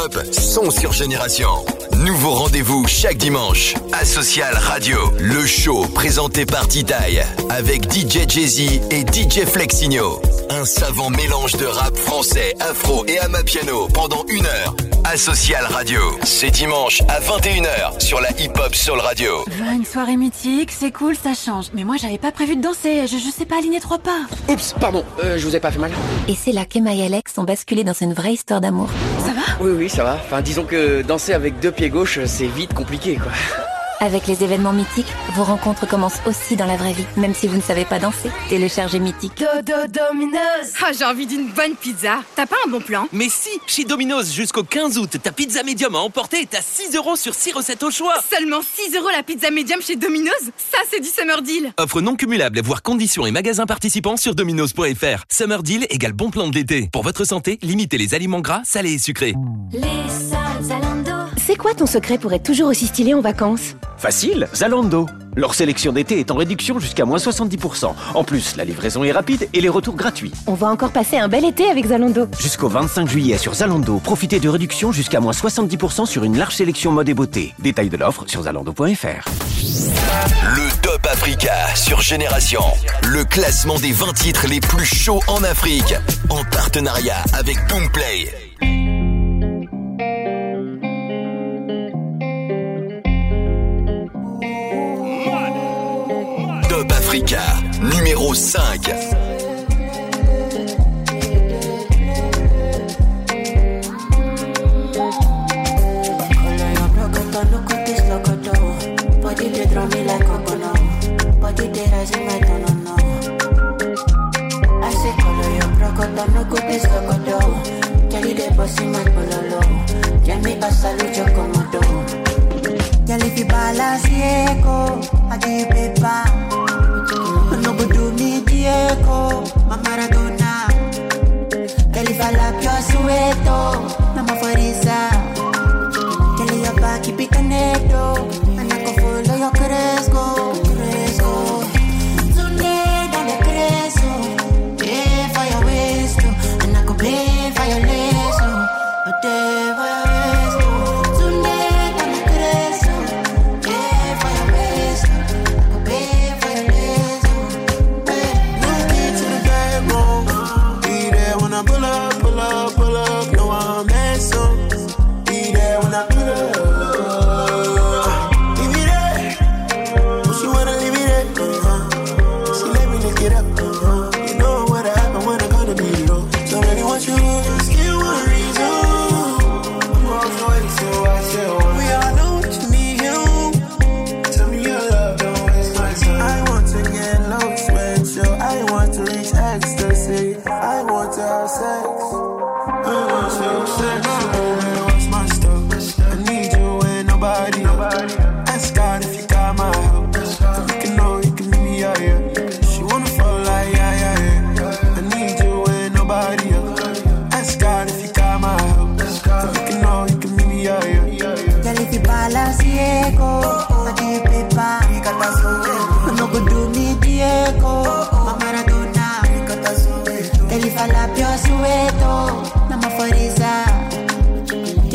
Hip-hop sont sur Génération. Nouveau rendez-vous chaque dimanche à Social Radio. Le show présenté par Titaï avec DJ Jay-Z et DJ Flexigno. Un savant mélange de rap français, afro et amapiano pendant une heure à Social Radio. C'est dimanche à 21h sur la Hip Hop Soul Radio. Une soirée mythique, c'est cool, ça change. Mais moi, j'avais pas prévu de danser. Je, je sais pas aligner trois pas. Oups, pardon, euh, je vous ai pas fait mal. Et c'est là qu'Emma et Alex ont basculé dans une vraie histoire d'amour. Oui, oui, ça va. Enfin, disons que danser avec deux pieds gauches, c'est vite compliqué, quoi. Avec les événements mythiques, vos rencontres commencent aussi dans la vraie vie, même si vous ne savez pas danser. Téléchargez Mythique. Dodo Domino's Ah, j'ai envie d'une bonne pizza. T'as pas un bon plan? Mais si, chez Domino's jusqu'au 15 août, ta pizza médium à emporter est à 6 euros sur 6 recettes au choix. Seulement 6 euros la pizza médium chez Domino's? Ça, c'est du summer deal Offre non cumulable, voire conditions et magasins participants sur dominos.fr. Summer Deal égale bon plan de l'été. Pour votre santé, limitez les aliments gras, salés et sucrés. Les Zalando. C'est quoi ton secret pour être toujours aussi stylé en vacances? Facile, Zalando. Leur sélection d'été est en réduction jusqu'à moins 70%. En plus, la livraison est rapide et les retours gratuits. On va encore passer un bel été avec Zalando. Jusqu'au 25 juillet sur Zalando, profitez de réductions jusqu'à moins 70% sur une large sélection mode et beauté. Détails de l'offre sur zalando.fr. Le Top Africa sur Génération. Le classement des 20 titres les plus chauds en Afrique. En partenariat avec Boomplay. Africa, numéro 5.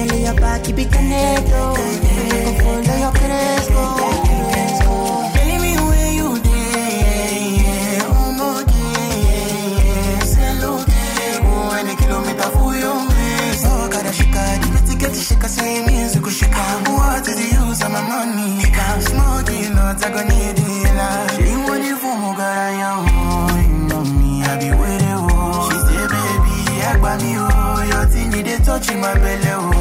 Girl, your back keep it connected, and I go follow your cresco, cresco. Telling me where you? Dey, oh no dey, say look, oh any kilometer for you, miss. Oh, gotta shika, give me ticket to shika, say music, shika. What is the use of my money? I'm smoking, not I gonna need it, la. She want you for more, God, I am, you know me, I be with it, oh. She say, baby, I got me, oh, your thing, they touching my belly, oh.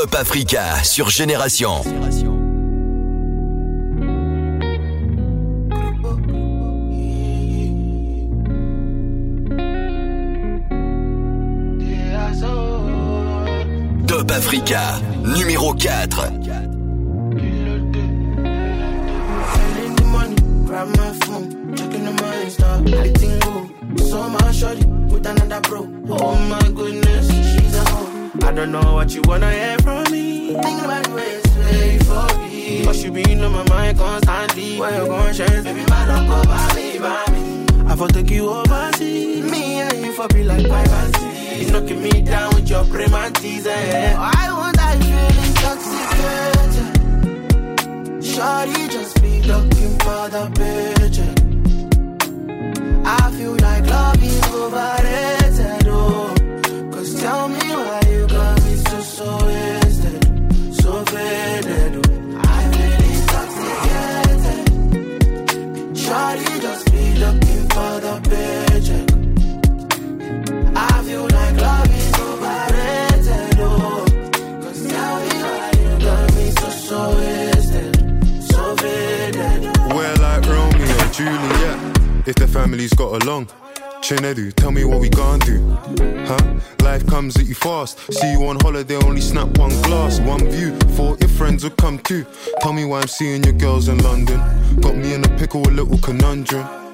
Top Africa sur Génération. Top Africa, numéro 4. Spending the money, grab my phone, checking the money stop, everything go. So my shorty with another bro. Oh my goodness. I don't know what you wanna hear from me. Think about the way it's way for me. Cause you been on my mind constantly. Where you gon' change, baby, man, don't go by me, by me. I for take you overseas. Me and you for be like privacy. You knocking me down with your premantis, eh? Why won't I feel intoxicated? Shawty just be looking for the picture. I feel like love is overrated, oh. Cause tell me why you got me so, wasted, so faded, oh. I feel intoxicated. Shawty just be looking for the picture. I feel like love is overrated, oh. Cause why you got me so, so wasted, so faded. Oh. We're like Romeo and Juliet. If the families got along. Tell me what we gonna do. Huh? Life comes at you fast. See you on holiday, only snap one glass, one view. Thought your friends would come too. Tell me why I'm seeing your girls in London. Got me in a pickle, a little conundrum.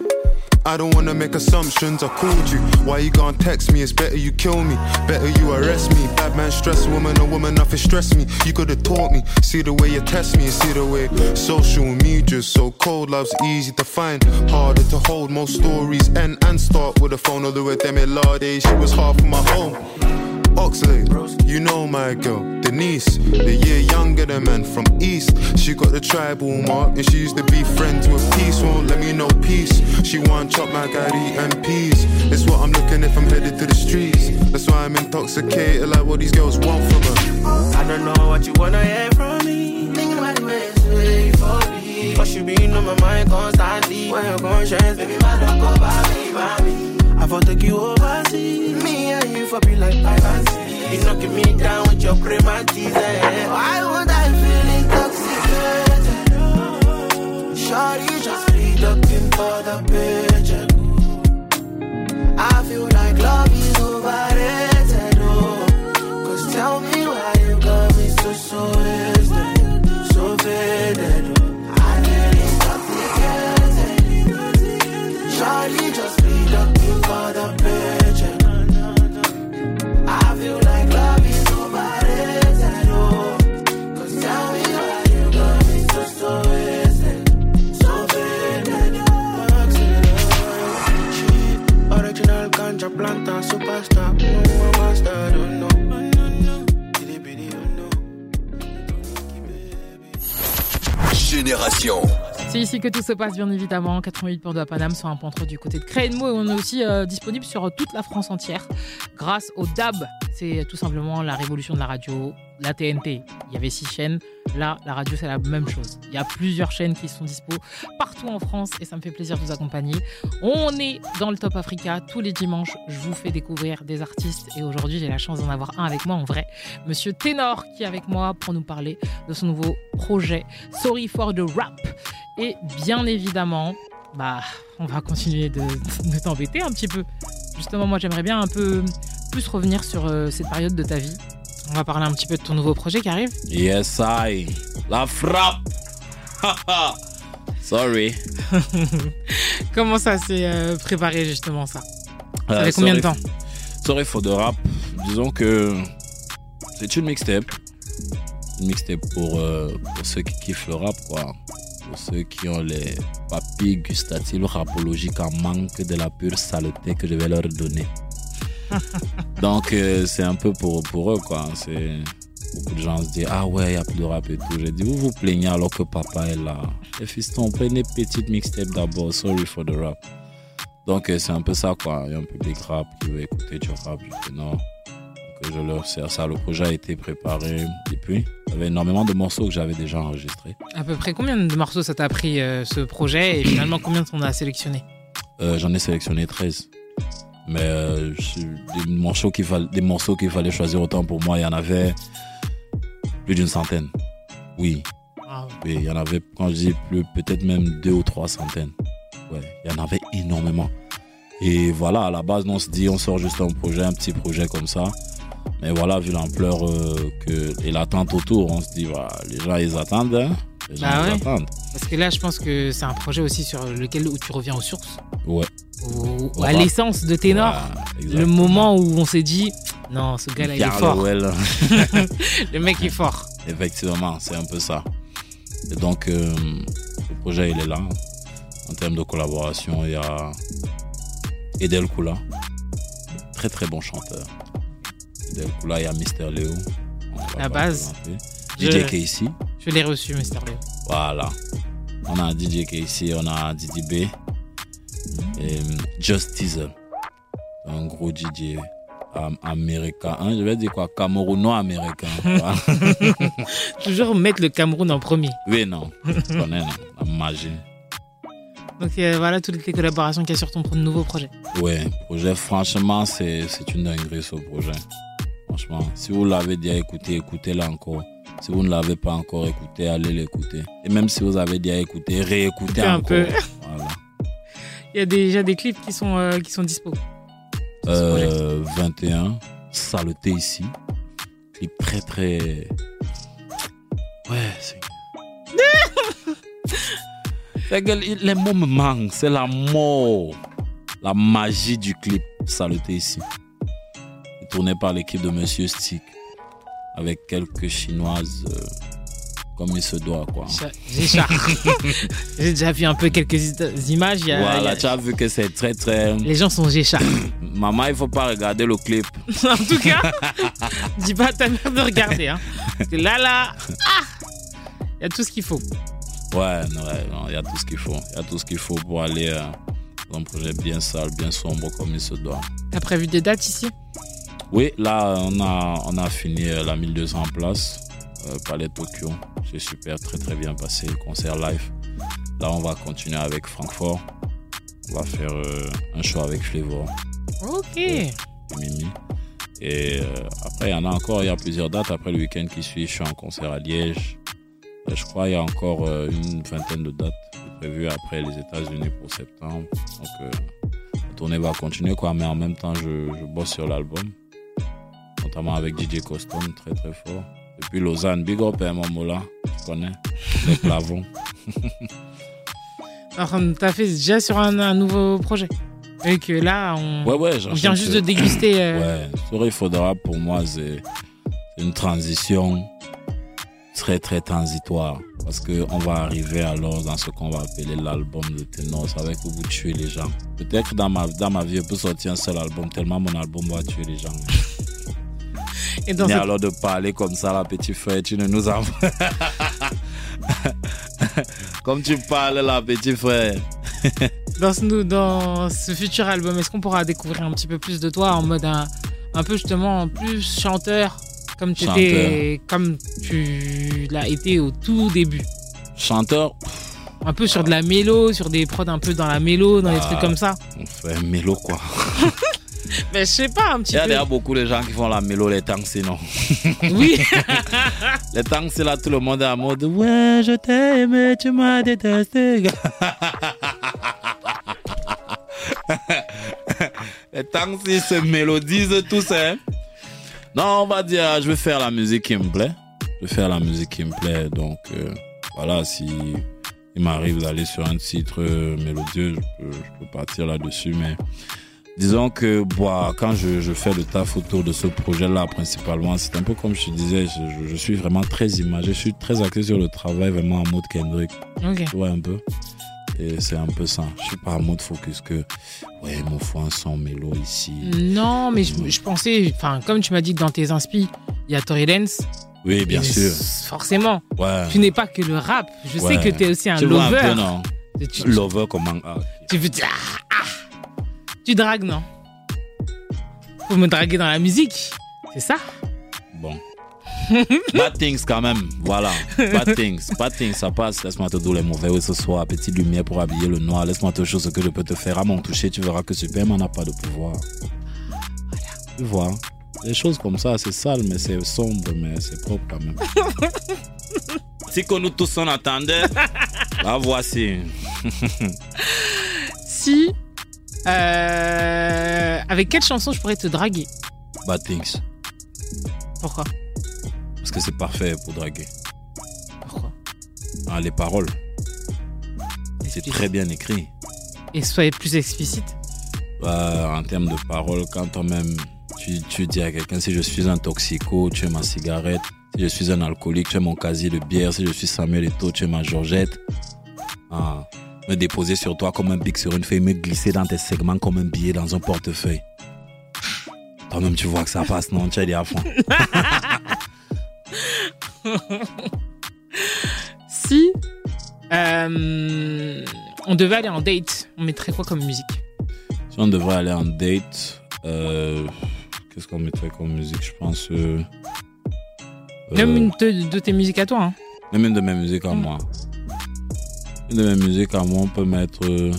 I don't wanna make assumptions. I called you. Why you gonna text me? It's better you kill me. Better you arrest me. Bad man stress woman, a woman nothing stress me. You could've taught me. See the way you test me, see the way social media's so cold. Love's easy to find, harder to hold. Most stories end and start with a phone. Although with them Lade, she was half of my home. Oxlade, you know my girl, Denise, the year younger than man from East. She got the tribal mark and she used to be friends with peace. Won't let me know peace. She want chop my gari and peas. It's what I'm looking if I'm headed to the streets. That's why I'm intoxicated, like what these girls want from her. I don't know what you wanna hear from me. Thinking about the it's way for me. Cause you been on my mind constantly. When your conscience, baby, man, don't go by me, by me. I for take you overseas. Me and you for be like privacy. You knocking me down with your prematis, eh? Why would I feel intoxicated? Shorty just be looking for the picture. I feel like love is overrated, oh. Cause tell me why you got me so, so wasted, so faded, Que tout se passe, bien évidemment. 88 pour de la Paname sur un pontre du côté de Créenmo. Et on est aussi euh, disponible sur toute la France entière grâce au DAB. C'est tout simplement la révolution de la radio, la TNT. Il y avait six chaînes. Là, la radio, c'est la même chose. Il y a plusieurs chaînes qui sont dispo partout en France et ça me fait plaisir de vous accompagner. On est dans le Top Africa tous les dimanches. Je vous fais découvrir des artistes et aujourd'hui, j'ai la chance d'en avoir un avec moi en vrai. Monsieur Ténor qui est avec moi pour nous parler de son nouveau projet Sorry for the Rap. Et bien évidemment, bah, on va continuer de, de t'embêter un petit peu. Justement, moi, j'aimerais bien un peu plus revenir sur euh, cette période de ta vie. On va parler un petit peu de ton nouveau projet qui arrive. Yes, I. La frappe. Sorry. Comment ça s'est euh, préparé justement ça? Ça Euh, fait combien de temps? Sorry for the rap. Disons que c'est une mixtape. Une mixtape pour, pour ceux qui kiffent le rap, quoi. Pour ceux qui ont les papilles gustatives rapologiques en manque de la pure saleté que je vais leur donner. Donc, euh, c'est un peu pour, pour eux, quoi. C'est. Beaucoup de gens se disent Ah ouais, il n'y a plus de rap et tout. J'ai dit Vous vous plaignez alors que papa est là. Et fiston, prenez petite mixtape d'abord. Sorry for the rap. Donc, euh, c'est un peu ça, quoi. Il y a un public rap qui veut écouter du rap. Je dis non. Donc, euh, je leur sers ça. Le projet a été préparé depuis. Il y avait énormément de morceaux que j'avais déjà enregistrés. À peu près combien de morceaux ça t'a pris euh, ce projet? Et finalement combien t'en as sélectionné? Euh, J'en ai sélectionné 13. Mais euh, des, morceaux qu'il fallait, des morceaux qu'il fallait choisir autant pour moi, il y en avait plus d'une centaine. Oui. Ah Oui, il y en avait, quand je dis plus, peut-être même deux ou trois centaines. Ouais, il y en avait énormément. Et voilà, à la base, on se dit, on sort juste un projet, un petit projet comme ça. Mais voilà, vu l'ampleur euh, que, et l'attente autour, on se dit, voilà, les gens, ils attendent. hein. Les gens, Bah ils ouais. attendent. Parce que là, je pense que c'est un projet aussi sur lequel où tu reviens aux sources, Ouais. À l'essence de Ténor. Le moment où on s'est dit, Non, ce gars-là, il est fort. Le mec est fort. Effectivement, c'est un peu ça. Et donc, euh, le projet, il est là. En termes de collaboration, il y a Edel Kula, très très bon chanteur. Edel Kula, il y a Mister Léo. La base. Je- DJ Casey. Je l'ai reçu, Mister Léo. Voilà. On a DJ Casey, on a Didi B. Et Just Teaser. Un gros DJ am- américain. Hein, je vais dire quoi? Camerouno-américain. Toujours mettre le Cameroun en premier. oui, non. Tu connais, non La magie. Donc euh, voilà toutes les collaborations qu'il y a sur ton nouveau projet. Ouais, projet, franchement, c'est une dinguerie ce projet. Franchement, si vous l'avez déjà écouté, écoutez-le encore. Si vous ne l'avez pas encore écouté, allez l'écouter. Et même si vous avez déjà écouté, réécoutez Écoutez un encore. peu. Voilà. Il y a déjà des clips qui sont, euh, qui sont dispo. Euh, 21, saleté ici. Clip très très. Ouais, c'est. Les mots me manquent, c'est la mort. La magie du clip Saleté ici. Tourné par l'équipe de Monsieur Stick. Avec quelques chinoises euh, comme il se doit, quoi. J'ai ça. J'ai déjà vu un peu quelques images. il y a- il y Voilà, a- tu as vu que c'est très très. Les gens sont Gécha. Maman, il faut pas regarder le clip. en tout cas, dis pas à ta mère de regarder. Hein. Parce que là, là, ah, il y a tout ce qu'il faut. Ouais, il y a tout ce qu'il faut. Il y a tout ce qu'il faut pour aller euh, dans un projet bien sale, bien sombre comme il se doit. T'as prévu des dates ici? Oui, là, on a, on a fini euh, la 1200 en place, euh, Palais Tokyo. C'est super, très très bien passé, concert live. Là, on va continuer avec Francfort. On va faire euh, un show avec Flavor Ok. et Mimi. Et euh, après, il y en a encore, il y a plusieurs dates. Après le week-end qui suit, je suis en concert à Liège. Je crois qu'il y a encore une vingtaine de dates prévues après les États-Unis pour septembre. Donc, la tournée va continuer, quoi. Mais en même temps, je, je bosse sur l'album, notamment avec DJ Custom, très très fort. Et puis Lausanne, Big Up Momola, tu connais, les plavons. Alors, t'as fait déjà sur un, un nouveau projet. Et que là, on, Ouais, ouais, on j'enchaîne vient juste de déguster. euh, Ouais, sur il faudra pour moi, c'est une transition très très transitoire. Parce qu'on va arriver alors dans ce qu'on va appeler l'album de ténor. Ça va être où vous tuez les gens. Peut-être que dans ma, dans ma vie, je peux sortir un seul album, tellement mon album va tuer les gens. Et dans Mais cette- alors de parler comme ça, là, petit frère, tu ne nous envoies. comme tu parles là, petit frère. dans, ce, nou- dans ce futur album, est-ce qu'on pourra découvrir un petit peu plus de toi en mode un, un peu justement plus chanteur comme tu étais, comme tu l'as été au tout début? Chanteur, Un peu sur de la mélo, sur des prods un peu dans la mélo, dans des Ah. trucs comme ça? on fait mélo quoi. Mais je sais pas un petit Il y a peu. d'ailleurs beaucoup de gens qui font la mélo les tanks sinon. Oui. les tanks c'est là tout le monde est en mode ouais je t'ai aimé tu m'as détesté. les tanks ils se mélodisent tous hein. Non on va dire je vais faire la musique qui me plaît. Je vais faire la musique qui me plaît donc euh, voilà si il m'arrive d'aller sur un titre euh, mélodieux je peux, je peux partir là-dessus mais Disons que bah, quand je, je fais le taf autour de ce projet-là, principalement, c'est un peu comme je te disais, je, suis vraiment très imagé, je suis très axé sur le travail, vraiment en mode Kendrick. Ok. Tu vois un peu? Et c'est un peu ça. Je suis pas en mode focus que, ouais, me faut un son mélo ici. Non, mais je, je pensais, enfin, comme tu m'as dit que dans tes inspi, il y a Tory Lanez. Oui, bien sûr. Forcément. Ouais. Tu n'es pas que le rap. Je sais que tu es aussi un Tu vois lover. un peu, non? Et tu- Lover comment ah, Tu veux dire, ah, ah. Tu dragues, non? Faut me draguer dans la musique. C'est ça? Bon. Bad things quand même, voilà. Bad things, bad things, ça passe. Laisse-moi te dire les mauvais oui, ce soir. Petite lumière pour habiller le noir. Laisse-moi te dire ce que je peux te faire à mon toucher. Tu verras que Superman n'a pas de pouvoir. Tu vois, des choses comme ça, c'est sale, mais c'est sombre, mais c'est propre quand même. si que nous tous on attendait, la voici. Si. Euh, avec quelle chanson je pourrais te draguer? Bad things, Pourquoi? Parce que c'est parfait pour draguer. Pourquoi? Ah, les paroles. C'est très bien écrit. Et soyez plus explicite. Euh, en termes de paroles, quand toi-même tu, tu dis à quelqu'un si je suis un toxico, tu es ma cigarette. Si je suis un alcoolique, tu es mon casier de bière. Si je suis Samuel tu es ma Georgette. Ah, me déposer sur toi comme un bic sur une feuille, me glisser dans tes segments comme un billet dans un portefeuille. Toi-même, tu vois que ça passe, non Tu es dit à fond. si euh, on devait aller en date, on mettrait quoi comme musique? Si on devrait aller en date, euh, qu'est-ce qu'on mettrait comme musique Je pense. euh, Même une de, de tes musiques à toi. Hein. Même une de mes musiques à moi. Une de mes musiques à moi, on peut mettre. euh,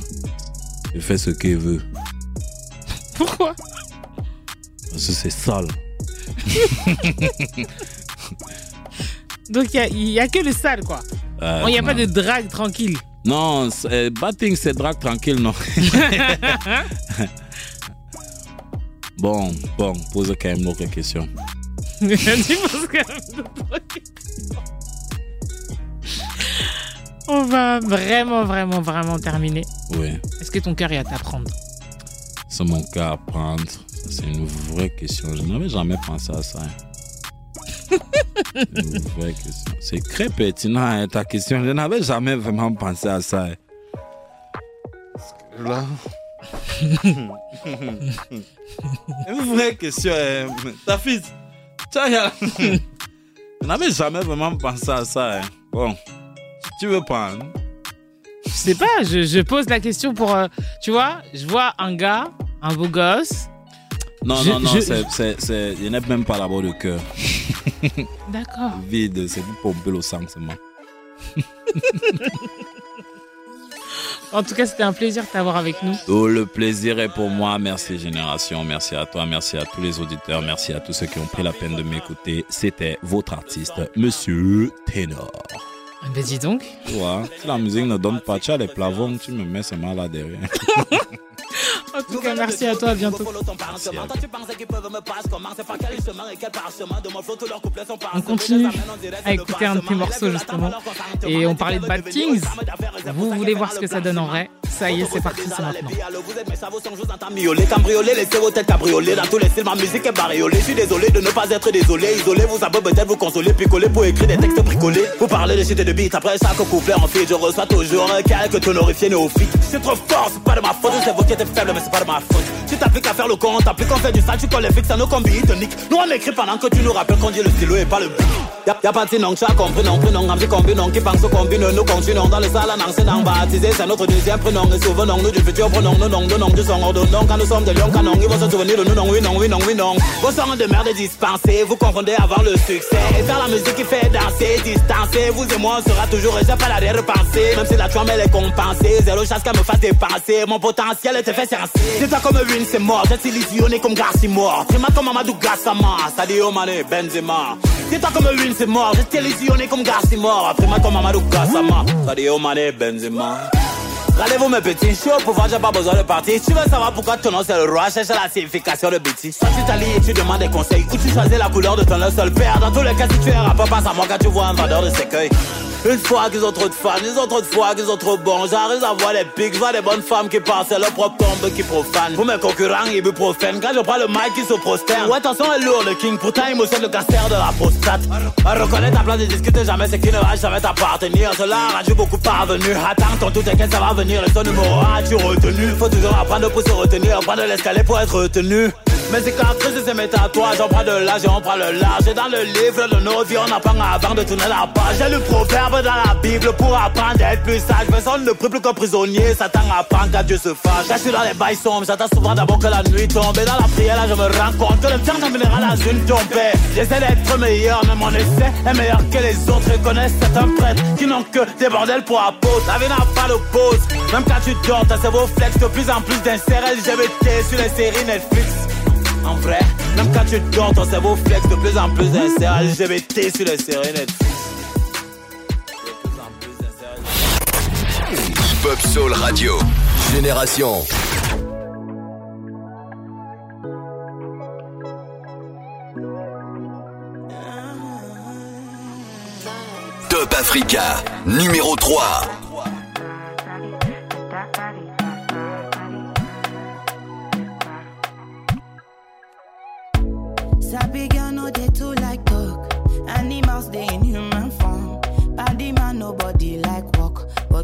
il fait ce qu'il veut. Pourquoi? Parce que c'est sale. Donc il n'y a, que le sale, quoi. Euh, Il n'y a non. pas de drague tranquille. Non, euh, Batting, c'est drague tranquille, non. bon, bon, pose quand même d'autres questions. Penses quand même de toi. On va vraiment, vraiment, vraiment terminer. Oui, Est-ce que ton cœur est à t'apprendre? C'est mon cas à prendre. C'est une vraie question. Je n'avais jamais pensé à ça. hein. C'est une vraie question. C'est très pertinent, hein, ta question. Je n'avais jamais vraiment pensé à ça. hein. Là. une vraie question. hein. Ta fille, tu je n'avais jamais vraiment pensé à ça. hein. Bon, tu veux prendre Je sais pas, je, je pose la question pour. euh, tu vois, je vois un gars, un beau gosse. Non, Je- non, non, je- c'est, c'est, c'est, il n'est même pas là-bas de cœur. D'accord. Vide, c'est pour pomper le sang seulement. En tout cas, c'était un plaisir de t'avoir avec nous. Oh, le plaisir est pour moi. Merci Génération, merci à toi, merci à tous les auditeurs, merci à tous ceux qui ont pris la peine de m'écouter. C'était votre artiste, Monsieur Ténor. Ben dis donc. Tu vois, si la musique ne donne pas, tu as les plavons, tu me mets seulement là derrière. En tout cas, merci à toi, à bientôt. On continue à écouter un de tes morceaux justement. Et on parlait de Bad Things. Vous voulez voir ce que ça donne en vrai Ça y est, c'est parti, c'est maintenant. Miolé, cambriolé, laissez vos têtes cabrioler Dans tous les styles, ma musique est bariolée. Je suis désolé de ne pas être désolé. Isolé, vous savez peut-être vous consoler, picoler pour écrire des textes bricolés. Vous parlez de shit et de beat. Après chaque couplet en feat, je reçois toujours quelques tonorifiés néophytes. C'est trop fort, c'est pas de ma faute. C'est vous qui êtes faible, mais c'est pas de ma faute. Tu t'appliques à faire le con, t'appliques on fait du sale, tu colles les à nos combis, toniques. Nous on écrit pendant que tu nous rappelles qu'on dit le stylo et pas le beat. Y'a y a pas de non, tu as compris, non, prénom, un petit combi, non, qui pense au combi, nous continuons dans le salon, c'est non, baptisé, c'est notre deuxième prénom, et souvenons nous du futur pronom, nous, non, nous, non, du de non, quand nous sommes des lions, canons, ils vont se souvenir de nous, non, oui, non, oui, non, oui, non. Vos sons de merde dispensés, vous confondez avoir le succès, et faire la musique qui fait danser, distancer, vous et moi, on sera toujours, et j'ai pas l'arrière-pensée, même si la trame elle est compensée, zéro chasse qu'elle me fasse dépenser, mon potentiel était fait sercer. C'est toi comme Win, c'est mort, j'ai illusionné comme Garci mort, c'est moi comme Amadou Gassama, Sadio Mané, Benzema. C'est toi comme Win, c'est mort, j'ai illusionné comme Garci mort, après moi comme Amadou Gassama, Sadio Mané, Benzema. Regardez-vous mes petits shows, pour voir j'ai pas besoin de partir. Tu veux savoir pourquoi ton nom c'est le roi, cherche la signification de bêtise. Soit tu t'allies et tu demandes des conseils, ou tu choisis la couleur de ton seul père. Dans tous les cas, si tu es rappeur, passe à moi quand tu vois un vendeur de sécueil. Une fois qu'ils ont trop de fans, ils ont trop de fois qu'ils ont trop bon. J'arrive à voir les pics, je vois des bonnes femmes qui passent leur propre tombe qui profanent. Pour mes concurrents, ibuprofène. Quand je prends le mic, ils se prosternent. Ouais, attention, est lourd le king. Pourtant, il me le cancer de la prostate. Reconnais ta place et discute jamais ce qui ne va jamais t'appartenir. Cela a rendu beaucoup parvenu. Attends, ton tout t'inquiète, ça va venir. Et ton numéro A, tu retenu. Faut toujours apprendre pour se retenir. Prendre l'escalier pour être retenu. Mais c'est quand après c'est mes tatouages, on prend de l'âge et on prend le large. Et dans le livre de nos vies, on apprend avant de tourner la page. J'ai le proverbe dans la Bible pour apprendre à être plus sage. Personne ne prie plus qu'un prisonnier, Satan apprend qu'à Dieu se fâche. Là, je suis dans les bails sombres, j'attends souvent d'abord que la nuit tombe. Et dans la prière, là, je me rends compte que le temps terminera dans une tombée. J'essaie d'être meilleur, mais mon essai est meilleur que les autres. Et connaissent certains prêtres qui n'ont que des bordels pour apôtres. La vie n'a pas de pause, même quand tu dors, t'as cerveau flex de plus en plus d'insérts LGBT sur les séries Netflix. En vrai, même quand tu dors, ton cerveau flex de plus en plus d'insérts LGBT sur les séries Netflix. Pop Soul Radio. Génération. Top Africa, numéro 3.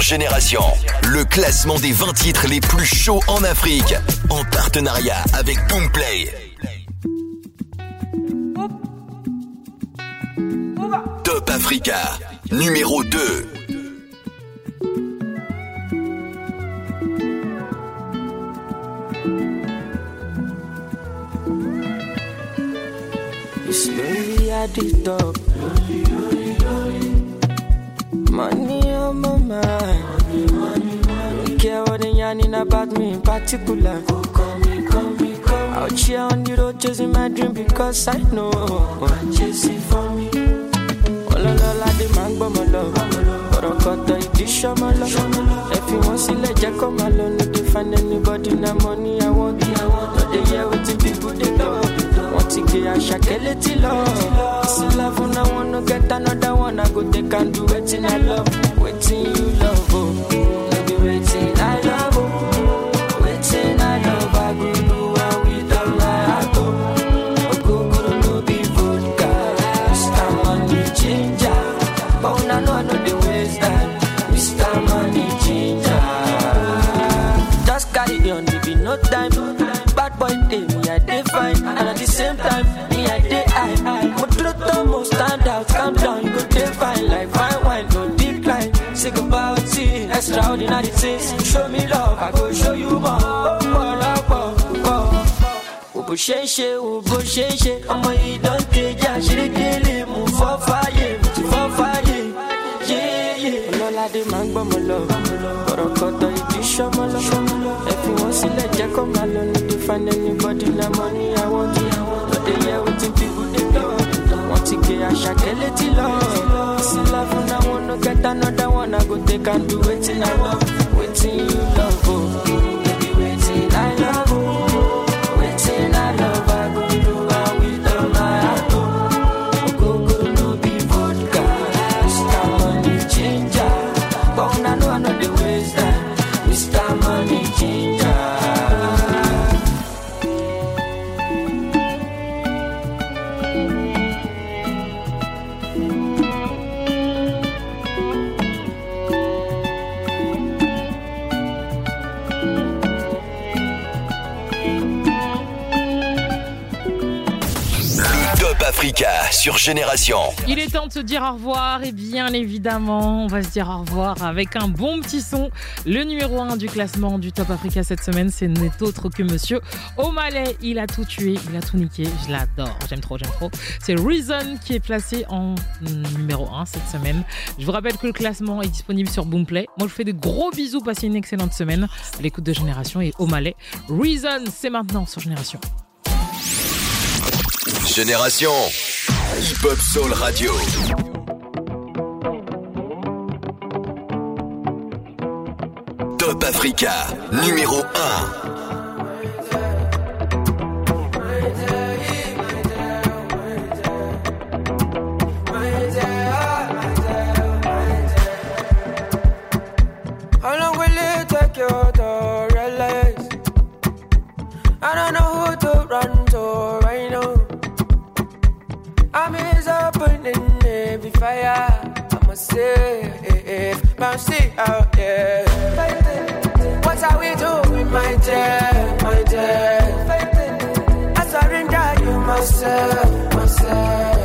Génération. Le classement des 20 titres les plus chauds en Afrique. En partenariat avec Boomplay. Top Africa, numéro 2. Slowly at the top. Money on my mind. Don't care what they yarning about me in particular. Out here on the road chasing my dream because I know. Chasing for me. Ọlọ́lọ́lá dé máa ń gbọ́ mọ́ lọ. Ọ̀rọ̀ kọ̀tọ̀ ìdí ṣọ́mọ lọ. Ẹ fi wọ́n sílẹ̀ jẹ́ kó máa lọ. No dey find anybody na money I want. No dey hear wetin people dey talk. Wọ́n ti gbé àṣà kẹ́lẹ́ tí lọ. Love na one no get another one. I go take and do wetin I love. Extraordinary things. Show me love, I go show you more. Ọ̀pọ̀lọpọ̀ pọ̀. Wo bó ṣe ń ṣe, wo bó ṣe ń ṣe, ọmọ yìí dán kejì àṣírí mú fọ́ fáyé, mo ti fọ́ fáyé. Yéyé. Ọlọ́ládé máa ń gbọ́mọ lọ, they can do waiting I love, waiting you love. Sur Génération. Il est temps de se dire au revoir et bien évidemment, on va se dire au revoir avec un bon petit son. Le numéro 1 du classement du Top Africa cette semaine, c'est n'est autre que monsieur O'Malley. Il a tout tué, il a tout niqué. Je l'adore, j'aime trop, j'aime trop. C'est Reason qui est placé en numéro 1 cette semaine. Je vous rappelle que le classement est disponible sur Boomplay. Moi, je vous fais de gros bisous, passez une excellente semaine à l'écoute de Génération et O'Malley. Reason, c'est maintenant sur Génération. Génération Hip Hop Soul Radio. Top Africa, numéro 1. Fire. I'm a safe, bouncy out there. What are we doing, my dear, my dear? I surrender you myself, myself.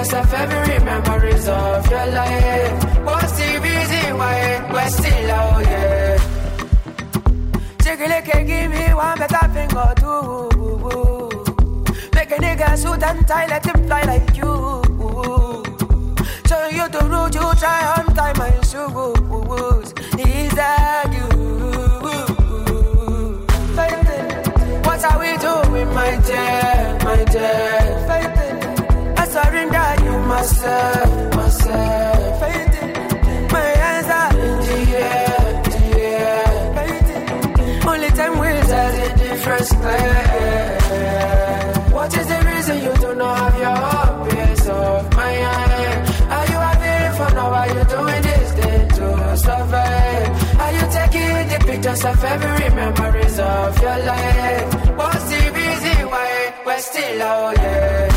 Pictures of every memories of your life? What's the reason why we're still out here? A look and give me one better thing or two. Make a nigga suit and tie, let him fly like you. Show you the route you try on time my shoes. Is that you? What are we doing, my dear, my dear? Surrender you myself, myself. My hands are in the air, the air. Only time will tell. What is the reason you do not have your own peace of mind? Are you having fun or are you doing this thing to survive? Are you taking the pictures of every memories of your life? What's the reason why we're still out